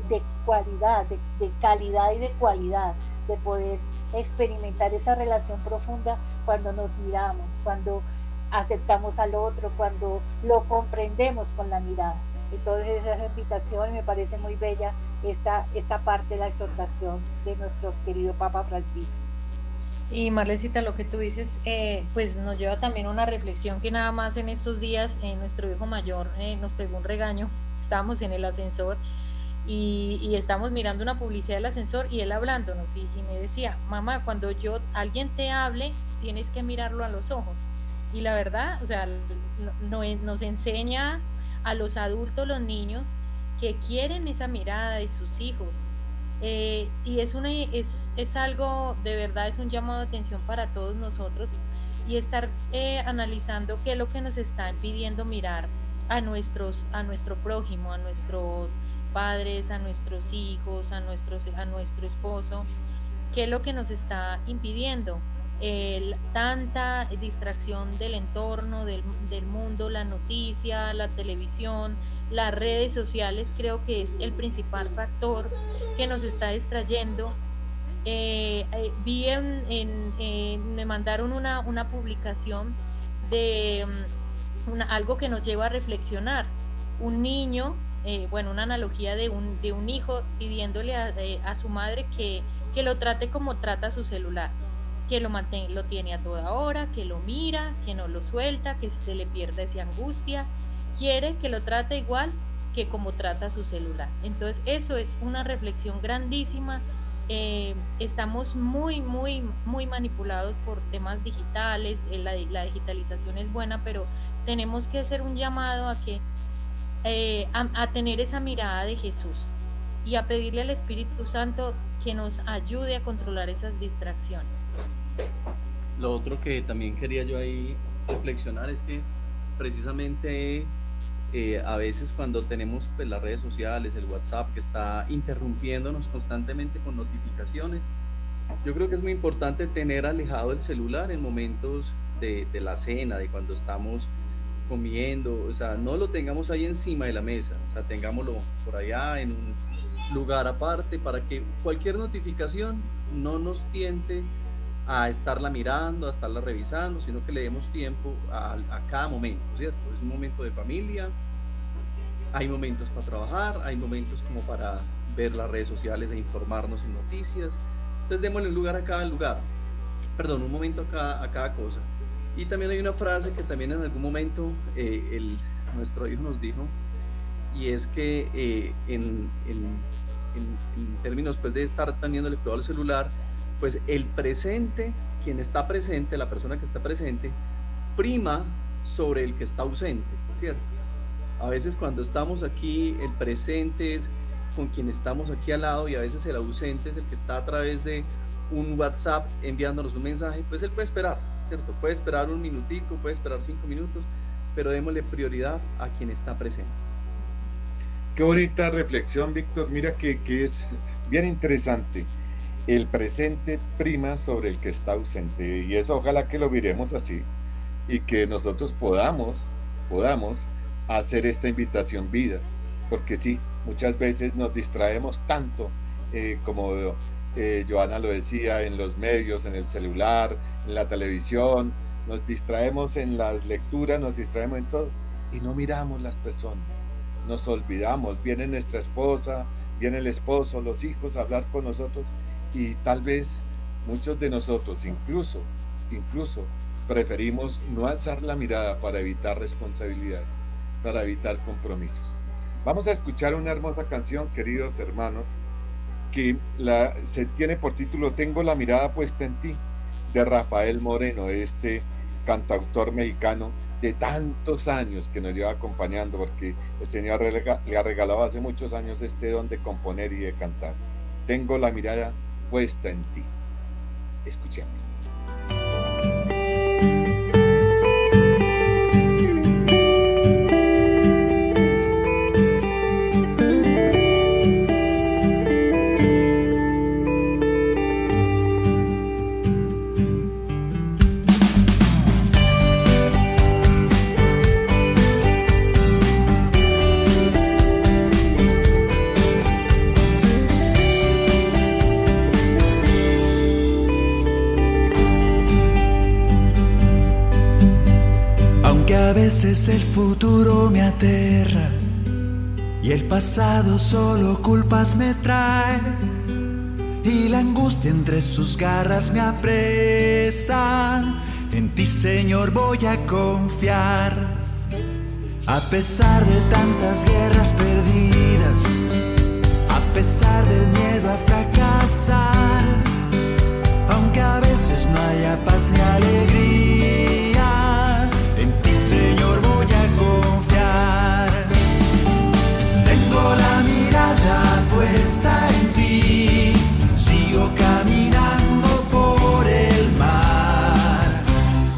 de cualidad, de, de, calidad y de cualidad, de poder experimentar esa relación profunda cuando nos miramos, cuando aceptamos al otro, cuando lo comprendemos con la mirada. Entonces esa invitación me parece muy bella esta, esta parte de la exhortación de nuestro querido Papa Francisco. Y Marlecita, lo que tú dices, eh, pues nos lleva también una reflexión que nada más en estos días eh, nuestro hijo mayor eh, nos pegó un regaño, estábamos en el ascensor y, estamos mirando una publicidad del ascensor y él hablándonos. Y, y me decía, mamá, cuando yo alguien te hable, tienes que mirarlo a los ojos y la verdad, o sea, nos enseña a los adultos, los niños, que quieren esa mirada de sus hijos. Eh, y es, una, es, es, algo, de verdad, es un llamado de atención para todos nosotros y estar eh, analizando qué es lo que nos está impidiendo mirar a, nuestros, a nuestro prójimo, a nuestros padres, a nuestros hijos, a, nuestros, a nuestro esposo, qué es lo que nos está impidiendo el, tanta distracción del entorno, del, mundo, la noticia, la televisión, las redes sociales, creo que es el principal factor que nos está distrayendo. Eh, eh, vi en, me mandaron una, una publicación de mm, algo que nos lleva a reflexionar. Un niño, eh, bueno, una analogía de un, de un hijo pidiéndole a, su madre que, que lo trate como trata su celular que lo, mantiene, lo tiene a toda hora, que lo mira, que no lo suelta, que se le pierde esa angustia, quiere que lo trate igual que como trata su celular. Entonces eso es una reflexión grandísima. Eh, estamos muy, muy, muy manipulados por temas digitales, eh, la, la, digitalización es buena, pero tenemos que hacer un llamado a que eh, a tener esa mirada de Jesús y a pedirle al Espíritu Santo que nos ayude a controlar esas distracciones. Lo otro que también quería yo ahí reflexionar es que precisamente eh, a veces cuando tenemos pues, las redes sociales, el WhatsApp que está interrumpiéndonos constantemente con notificaciones, yo creo que es muy importante tener alejado el celular en momentos de, de la cena, de cuando estamos comiendo, o sea, no lo tengamos ahí encima de la mesa, o sea, tengámoslo por allá en un lugar aparte para que cualquier notificación no nos tiente a estarla mirando, a estarla revisando, sino que le demos tiempo a, cada momento, ¿cierto? Es un momento de familia, hay momentos para trabajar, hay momentos como para ver las redes sociales e informarnos en noticias. Entonces démosle un lugar a cada lugar, perdón, un momento a cada, a cada cosa. Y también hay una frase que también en algún momento eh, el, nuestro hijo nos dijo, y es que eh, en, en, términos pues, de estar teniendo el cuidado del celular, pues el presente, quien está presente, la persona que está presente, prima sobre el que está ausente, ¿cierto? A veces cuando estamos aquí, el presente es con quien estamos aquí al lado y a veces el ausente es el que está a través de un WhatsApp enviándonos un mensaje, pues él puede esperar, ¿cierto? Puede esperar un minutico, puede esperar cinco minutos, pero démosle prioridad a quien está presente. Qué bonita reflexión, Víctor. Mira que, que es bien interesante. El presente prima sobre el que está ausente. Y eso ojalá que lo miremos así y que nosotros podamos, podamos hacer esta invitación vida, porque sí, muchas veces nos distraemos tanto, eh, como eh, Joana lo decía, en los medios, en el celular, en la televisión, nos distraemos en las lecturas, nos distraemos en todo y no miramos las personas, nos olvidamos, viene nuestra esposa, viene el esposo, los hijos a hablar con nosotros y tal vez muchos de nosotros, incluso, incluso, preferimos no alzar la mirada para evitar responsabilidades para evitar compromisos. Vamos a escuchar una hermosa canción, queridos hermanos, que se tiene por título Tengo la mirada puesta en ti, de Rafael Moreno, este cantautor mexicano de tantos años que nos lleva acompañando, porque el Señor le ha regalado hace muchos años este don de componer y de cantar. Tengo la mirada puesta en ti. Escuchemos. Veces el futuro me aterra y el pasado solo culpas me trae y la angustia entre sus garras me apresa. En ti Señor voy a confiar. A pesar de tantas guerras perdidas, a pesar del miedo a fracasar, aunque a veces no haya paz ni alegría puesta en ti, sigo caminando por el mar.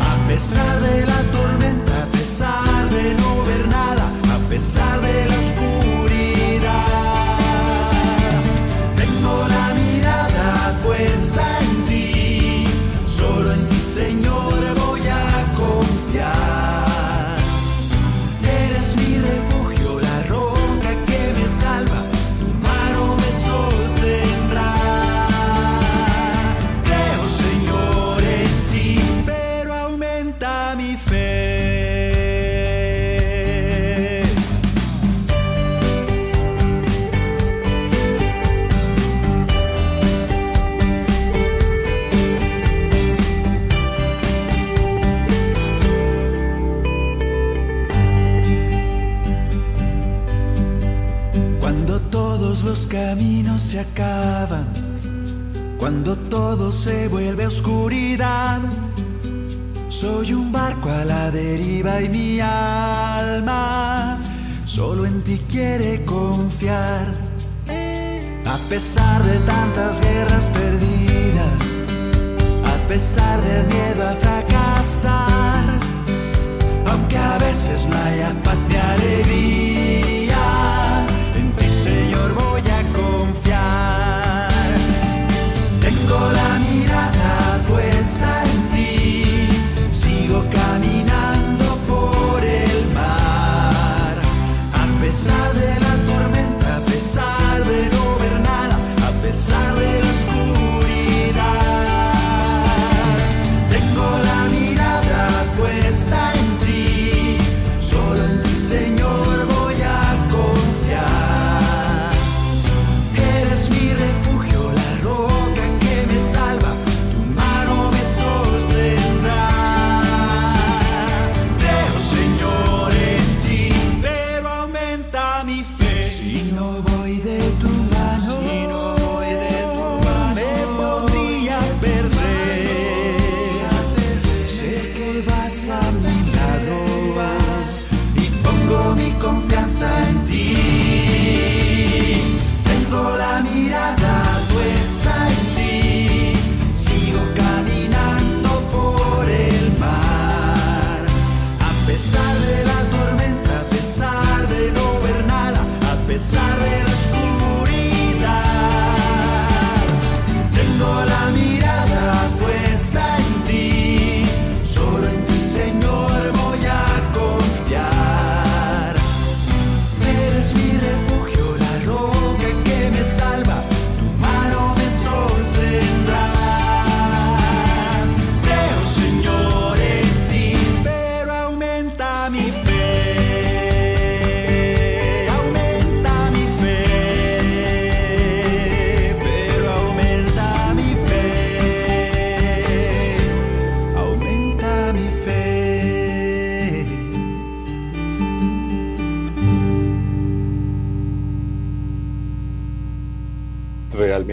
A pesar de la tormenta, a pesar de no ver nada, a pesar de la cuando todo se vuelve oscuridad. Soy un barco a la deriva y mi alma solo en ti quiere confiar. A pesar de tantas guerras perdidas, a pesar del miedo a fracasar, aunque a veces no haya paz ni alegría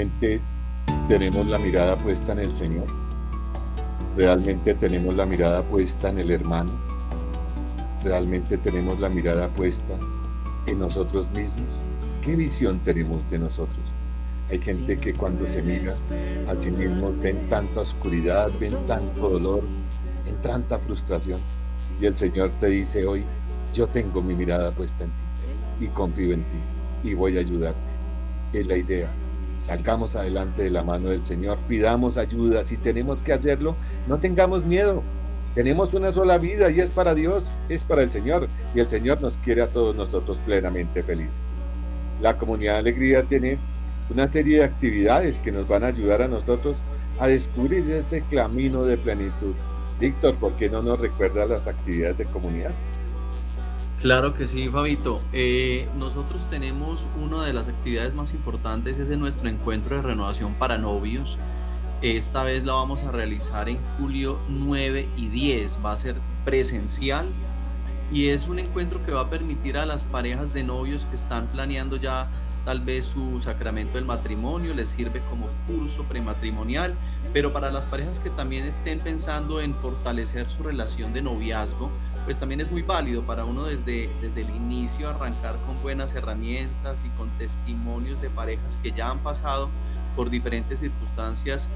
realmente tenemos la mirada puesta en el Señor, realmente tenemos la mirada puesta en el hermano, realmente tenemos la mirada puesta en nosotros mismos. ¿Qué visión tenemos de nosotros? Hay gente que cuando se mira a sí mismo ven tanta oscuridad, ven tanto dolor, ven tanta frustración. Y el Señor te dice hoy, yo tengo mi mirada puesta en ti y confío en ti y voy a ayudarte. Es la idea. Salgamos adelante de la mano del Señor, pidamos ayuda. Si tenemos que hacerlo, no tengamos miedo. Tenemos una sola vida y es para Dios, es para el Señor. Y el Señor nos quiere a todos nosotros plenamente felices. La comunidad de alegría tiene una serie de actividades que nos van a ayudar a nosotros a descubrir ese camino de plenitud. Víctor, ¿por qué no nos recuerda las actividades de comunidad? Claro que sí, Fabito. Eh, nosotros tenemos una de las actividades más importantes, es nuestro encuentro de renovación para novios. Esta vez la vamos a realizar en julio 9 y 10. Va a ser presencial y es un encuentro que va a permitir a las parejas de novios que están planeando ya tal vez su sacramento del matrimonio, les sirve como curso prematrimonial, pero para las parejas que también estén pensando en fortalecer su relación de noviazgo, pues también es muy válido para uno desde, desde el inicio arrancar con buenas herramientas y con testimonios de parejas que ya han pasado por diferentes circunstancias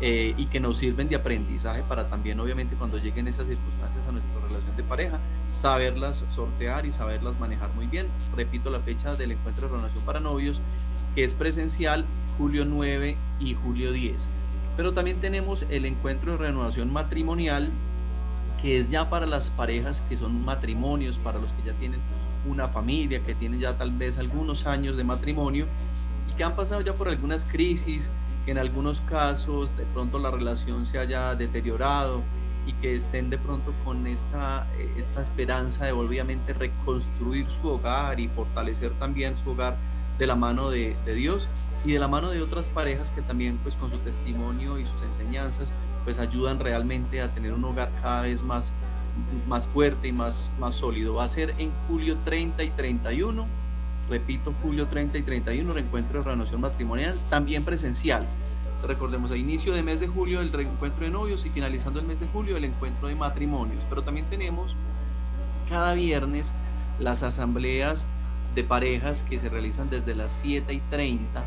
eh, y que nos sirven de aprendizaje para también obviamente cuando lleguen esas circunstancias a nuestra relación de pareja, saberlas sortear y saberlas manejar muy bien. Repito la fecha del encuentro de renovación para novios, que es presencial julio 9 y julio 10. Pero también tenemos el encuentro de renovación matrimonial que es ya para las parejas que son matrimonios, para los que ya tienen una familia, que tienen ya tal vez algunos años de matrimonio y que han pasado ya por algunas crisis, que en algunos casos de pronto la relación se haya deteriorado y que estén de pronto con esta, eh, esta esperanza de obviamente reconstruir su hogar y fortalecer también su hogar de la mano de, de Dios y de la mano de otras parejas que también pues con su testimonio y sus enseñanzas pues ayudan realmente a tener un hogar cada vez más, más fuerte y más, más sólido. Va a ser en julio 30 y 31, repito, julio 30 y 31, reencuentro de renovación matrimonial, también presencial. Recordemos, a inicio de mes de julio el reencuentro de novios y finalizando el mes de julio el encuentro de matrimonios. Pero también tenemos cada viernes las asambleas de parejas que se realizan desde las 7 y 30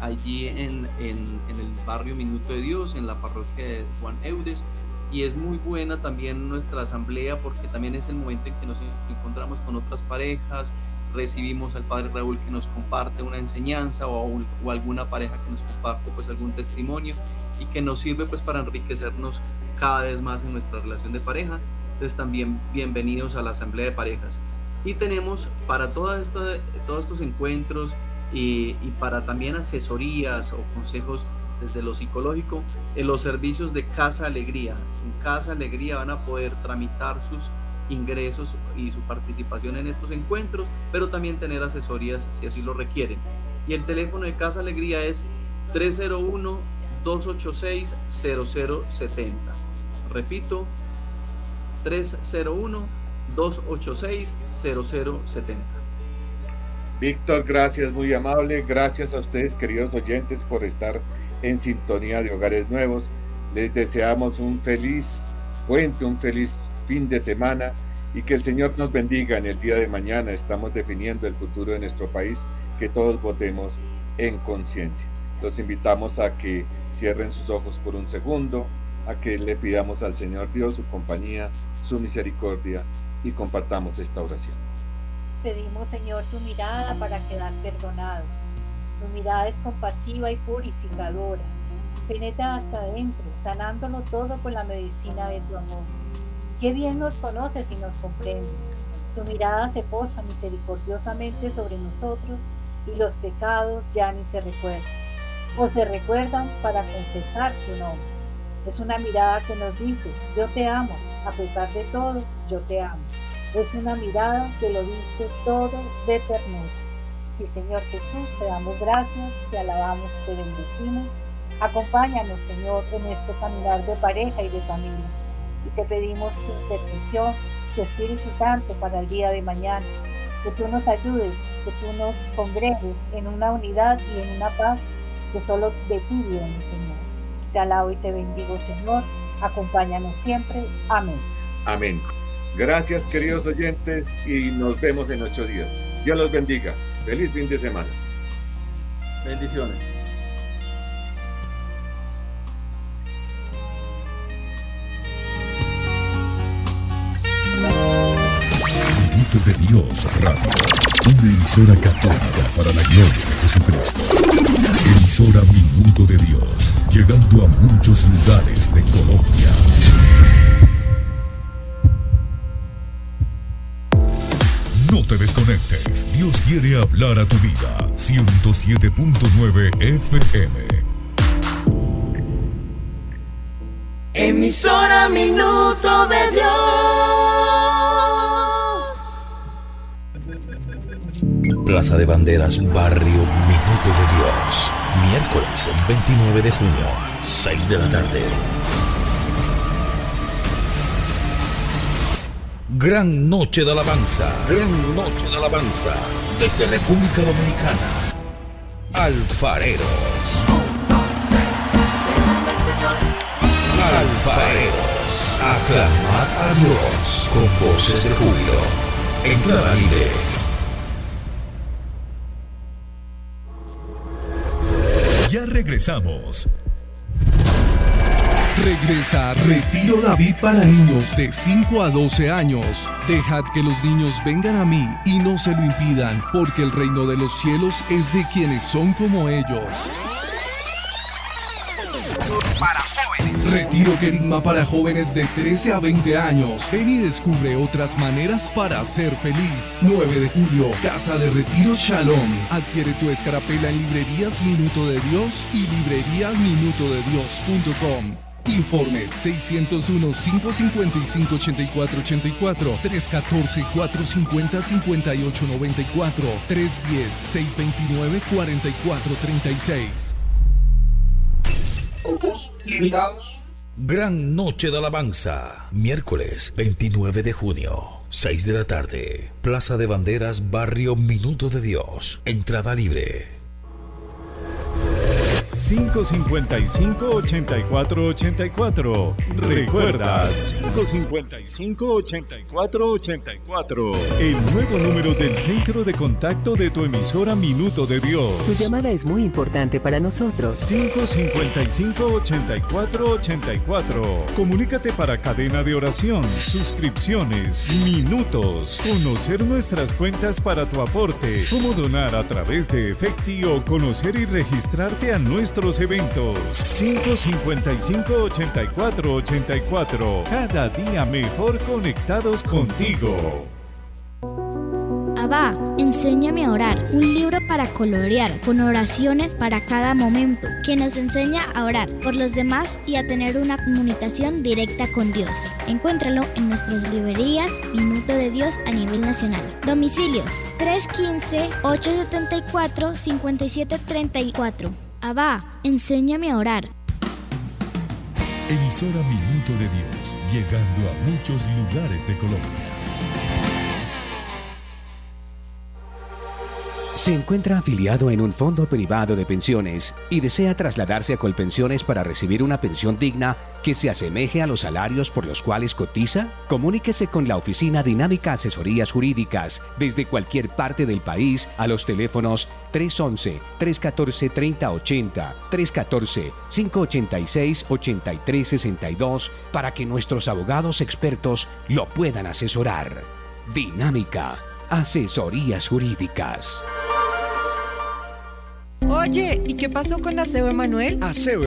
allí en, en, en, el barrio Minuto de Dios, en la parroquia de Juan Eudes. Y es muy buena también nuestra asamblea porque también es el momento en que nos encontramos con otras parejas, recibimos al Padre Raúl que nos comparte una enseñanza o, o, alguna pareja que nos comparte pues algún testimonio y que nos sirve pues para enriquecernos cada vez más en nuestra relación de pareja. Entonces también bienvenidos a la asamblea de parejas. Y tenemos para toda esta, todos estos encuentros, y, para también asesorías o consejos desde lo psicológico en los servicios de Casa Alegría. En Casa Alegría van a poder tramitar sus ingresos y su participación en estos encuentros, pero también tener asesorías si así lo requieren. Y el teléfono de Casa Alegría es 301-286-0070. Repito, 301-286-0070. Víctor, gracias, muy amable. Gracias a ustedes, queridos oyentes, por estar en sintonía de Hogares Nuevos. Les deseamos un feliz puente, un feliz fin de semana y que el Señor nos bendiga en el día de mañana. Estamos definiendo el futuro de nuestro país, que todos votemos en conciencia. Los invitamos a que cierren sus ojos por un segundo, a que le pidamos al Señor Dios su compañía, su misericordia y compartamos esta oración. Pedimos, Señor, tu mirada para quedar perdonados. Tu mirada es compasiva y purificadora. Penetra hasta adentro, sanándolo todo con la medicina de tu amor. Qué bien nos conoces y nos comprendes. Tu mirada se posa misericordiosamente sobre nosotros y los pecados ya ni se recuerdan. O se recuerdan para confesar tu nombre. Es una mirada que nos dice, yo te amo, a pesar de todo, yo te amo. Es una mirada que lo dice todo de ternura. Sí, Señor Jesús, te damos gracias, te alabamos, te bendecimos. Acompáñanos, Señor, en este caminar de pareja y de familia. Y te pedimos tu intercesión, tu Espíritu Santo para el día de mañana. Que tú nos ayudes, que tú nos congregues en una unidad y en una paz que solo de ti viene, Señor. Te alabo y te bendigo, Señor. Acompáñanos siempre. Amén. Amén. Gracias, queridos oyentes, y nos vemos en ocho días. Dios los bendiga. Feliz fin de semana. Bendiciones. Minuto de Dios Radio, una emisora católica para la gloria de Jesucristo. Emisora Minuto de Dios, llegando a muchos lugares de Colombia. No te desconectes, Dios quiere hablar a tu vida. 107.9 FM. Emisora Minuto de Dios. Plaza de Banderas, Barrio Minuto de Dios. Miércoles 29 de junio, 6 de la tarde. Gran Noche de Alabanza. Gran Noche de Alabanza. Desde República Dominicana. Alfareros. Alfareros. Aclamad a Dios con voces de júbilo. Entrada libre. Ya regresamos. Regresa Retiro David para niños de 5 a 12 años. Dejad que los niños vengan a mí y no se lo impidan, porque el reino de los cielos es de quienes son como ellos. Para jóvenes. Retiro Querigma para jóvenes de 13 a 20 años. Ven y descubre otras maneras para ser feliz. 9 de julio, Casa de Retiro Shalom. Adquiere tu escarapela en librerías Minuto de Dios y libreríaminutodedios.com. Informes 601-555-8484, 314-450-5894, 310-629-4436. Cupos limitados. Gran Noche de Alabanza. Miércoles 29 de junio, 6 de la tarde. Plaza de Banderas, Barrio Minuto de Dios. Entrada libre. 555-8484. Recuerda, 555-8484. El nuevo número del centro de contacto de tu emisora Minuto de Dios. Su llamada es muy importante para nosotros. 555-8484. Comunícate para cadena de oración, suscripciones, minutos, conocer nuestras cuentas para tu aporte, cómo donar a través de Efecti o conocer y registrarte a nuestros eventos. 555-8484. Cada día mejor conectados contigo. Abba, enséñame a orar. Un libro para colorear, con oraciones para cada momento, que nos enseña a orar por los demás y a tener una comunicación directa con Dios. Encuéntralo en nuestras librerías Minuto de Dios a nivel nacional. Domicilios 315-874-5734. Abba, enséñame a orar. Emisora Minuto de Dios, llegando a muchos lugares de Colombia. Se encuentra afiliado en un fondo privado de pensiones y desea trasladarse a Colpensiones para recibir una pensión digna que se asemeje a los salarios por los cuales cotiza? Comuníquese con la Oficina Dinámica Asesorías Jurídicas desde cualquier parte del país a los teléfonos 311-314-3080, 314-586-8362 para que nuestros abogados expertos lo puedan asesorar. Dinámica Asesorías Jurídicas. Oye, ¿y qué pasó con Aseo Emanuel? Aseo